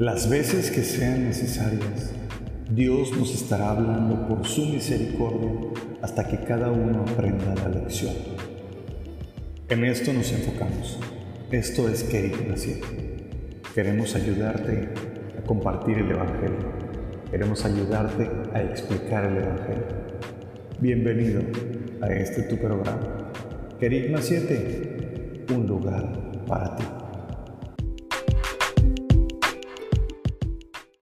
Las veces que sean necesarias, Dios nos estará hablando por su misericordia hasta que cada uno aprenda la lección. En esto nos enfocamos. Esto es Querigma 7. Queremos ayudarte a compartir el Evangelio. Queremos ayudarte a explicar el Evangelio. Bienvenido a este tu programa. Querigma 7, un lugar para ti.